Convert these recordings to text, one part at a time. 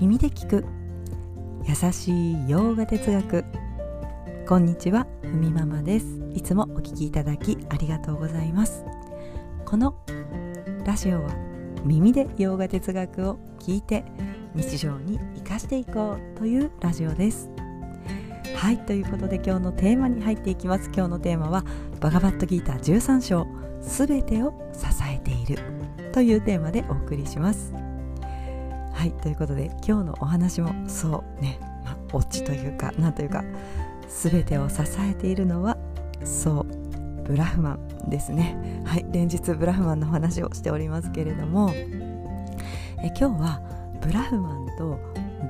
耳で聞く。優しい洋画哲学。こんにちはふみママです。いつもお聞きいただきありがとうございます。このラジオは耳で洋画哲学を聞いて日常に生かしていこうというラジオです。はいということで今日のテーマに入っていきます。今日のテーマはバガバットギーター13章すべてを支えているというテーマでお送りします。はいということで今日のお話もそうね、まあ、オチというかなんというか全てを支えているのはそうブラフマンですね。はい連日ブラフマンの話をしておりますけれどもえ今日はブラフマンと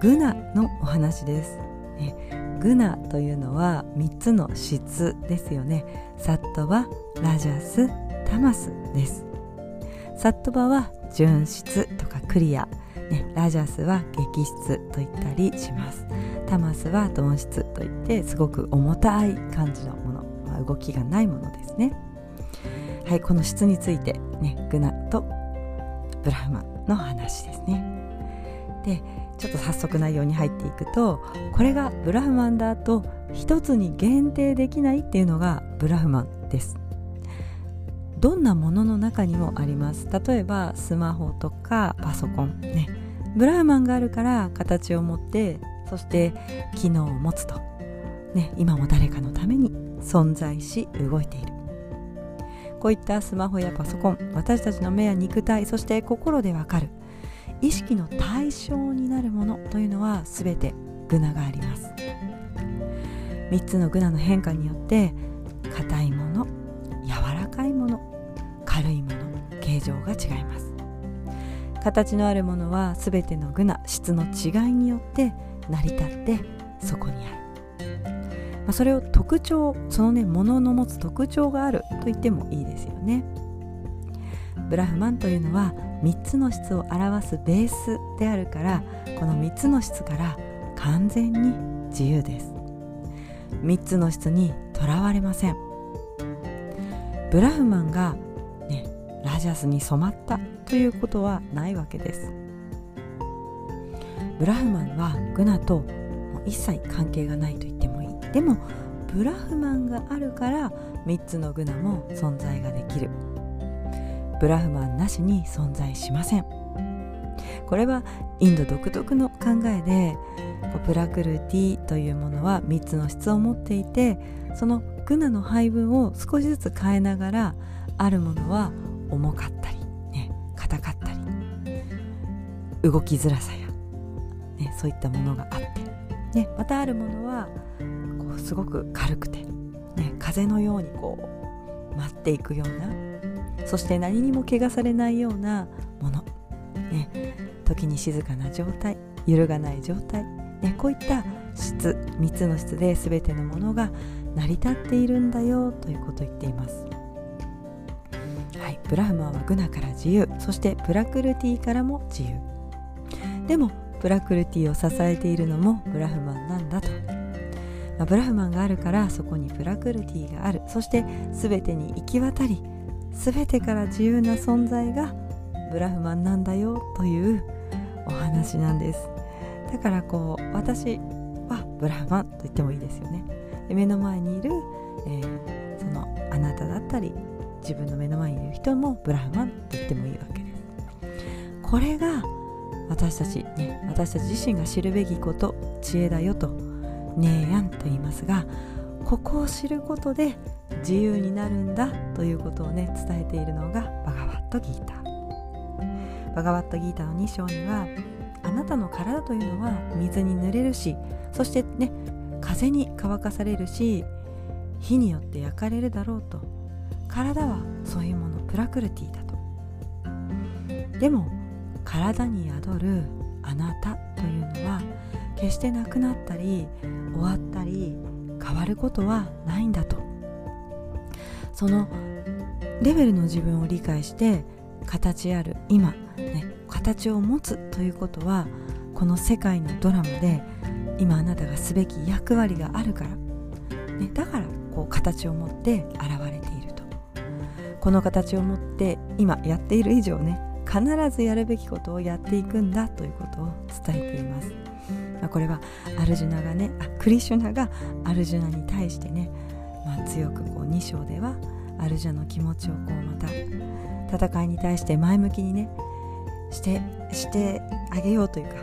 グナのお話です、ね、グナというのは3つの質ですよね。サットバラジャスタマスです。サットバは純質とかクリア。ね、ラジャスは激質と言ったりします。タマスは鈍質といってすごく重たい感じのもの、まあ、動きがないものですね。はいこの質についてねグナとブラフマの話ですね。でちょっと早速内容に入っていくとこれがブラフマンだと一つに限定できないっていうのがブラフマンです。どんなものの中にもあります。例えばスマホとかパソコンね。ブラウマンがあるから形を持ってそして機能を持つと、ね、今も誰かのために存在し動いている。こういったスマホやパソコン私たちの目や肉体そして心でわかる。意識の対象になるものというのは全てグナがあります。3つのグナの変化によって形状が違います形のあるものは全ての具な質の違いによって成り立ってそこにある、まあ、それを特徴そのねものの持つ特徴があると言ってもいいですよねブラフマンというのは3つの質を表すベースであるからこの3つの質から完全に自由です3つの質にとらわれませんブラフマンが、ラジャスに染まったということはないわけです。ブラフマンはグナと一切関係がないと言ってもいい。でもブラフマンがあるから3つのグナも存在ができる。ブラフマンなしに存在しません。これはインド独特の考えでプラクルティというものは3つの質を持っていてそのグナの配分を少しずつ変えながらあるものは重かったり、ね、硬かったり動きづらさや、ね、そういったものがあって、ね、またあるものはこうすごく軽くて、ね、風のようにこう舞っていくようなそして何にも怪我されないようなもの、ね、時に静かな状態揺るがない状態、ね、こういった質3つの質で全てのものが成り立っているんだよということを言っています。ブラフマンはグナから自由。そしてプラクルティからも自由。でもプラクルティを支えているのもブラフマンなんだと、まあ、ブラフマンがあるからそこにプラクルティがある。そして全てに行き渡り全てから自由な存在がブラフマンなんだよというお話なんです。だからこう私はブラフマンと言ってもいいですよね。目の前にいる、えー、そのあなただったり自分の目の前にいる人もブラフマンと言ってもいいわけです。これが私たちね私たち自身が知るべきこと知恵だよとネーヤンと言いますがここを知ることで自由になるんだということをね伝えているのがバガワットギーター。バガワットギーターの2章にはあなたの体というのは水に濡れるしそしてね風に乾かされるし火によって焼かれるだろうと。体はそういうものプラクルティだと。でも体に宿るあなたというのは決してなくなったり終わったり変わることはないんだと。そのレベルの自分を理解して形ある今、ね、形を持つということはこの世界のドラマで今あなたがすべき役割があるから、ね、だからこう形を持って現れる。この形を持って今やっている以上ね必ずやるべきことをやっていくんだということを伝えています、まあ、これはアルジュナがねあクリシュナがアルジュナに対してね、まあ、強くこう2章ではアルジュナの気持ちをこうまた戦いに対して前向きにねしてしてあげようというか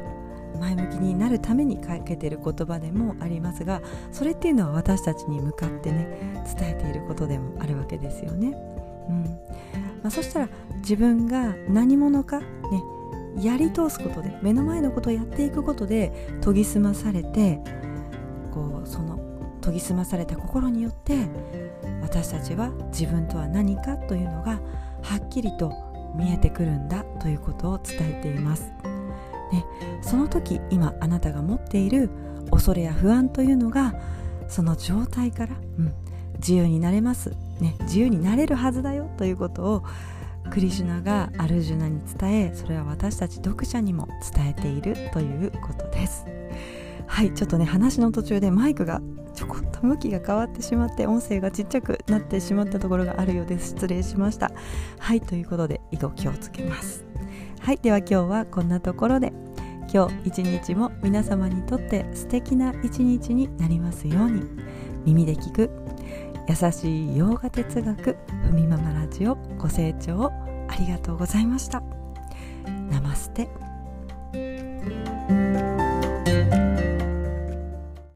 前向きになるためにかけてる言葉でもありますがそれっていうのは私たちに向かってね伝えていることでもあるわけですよね。うんまあ、そしたら自分が何者かねやり通すことで目の前のことをやっていくことで研ぎ澄まされてこうその研ぎ澄まされた心によって私たちは自分とは何かというのがはっきりと見えてくるんだということを伝えています。ね、その時今あなたが持っている恐れや不安というのがその状態から、うん、自由になれます、ね、自由になれるはずだよということをクリシュナがアルジュナに伝えそれは私たち読者にも伝えているということです。はいちょっとね話の途中でマイクがちょこっと向きが変わってしまって音声がちっちゃくなってしまったところがあるようです。失礼しました。はいということで以後気をつけます。はいでは今日はこんなところで。今日一日も皆様にとって素敵な一日になりますように。耳で聞く。優しい洋画哲学ふみママラジオご清聴ありがとうございました。ナマステ。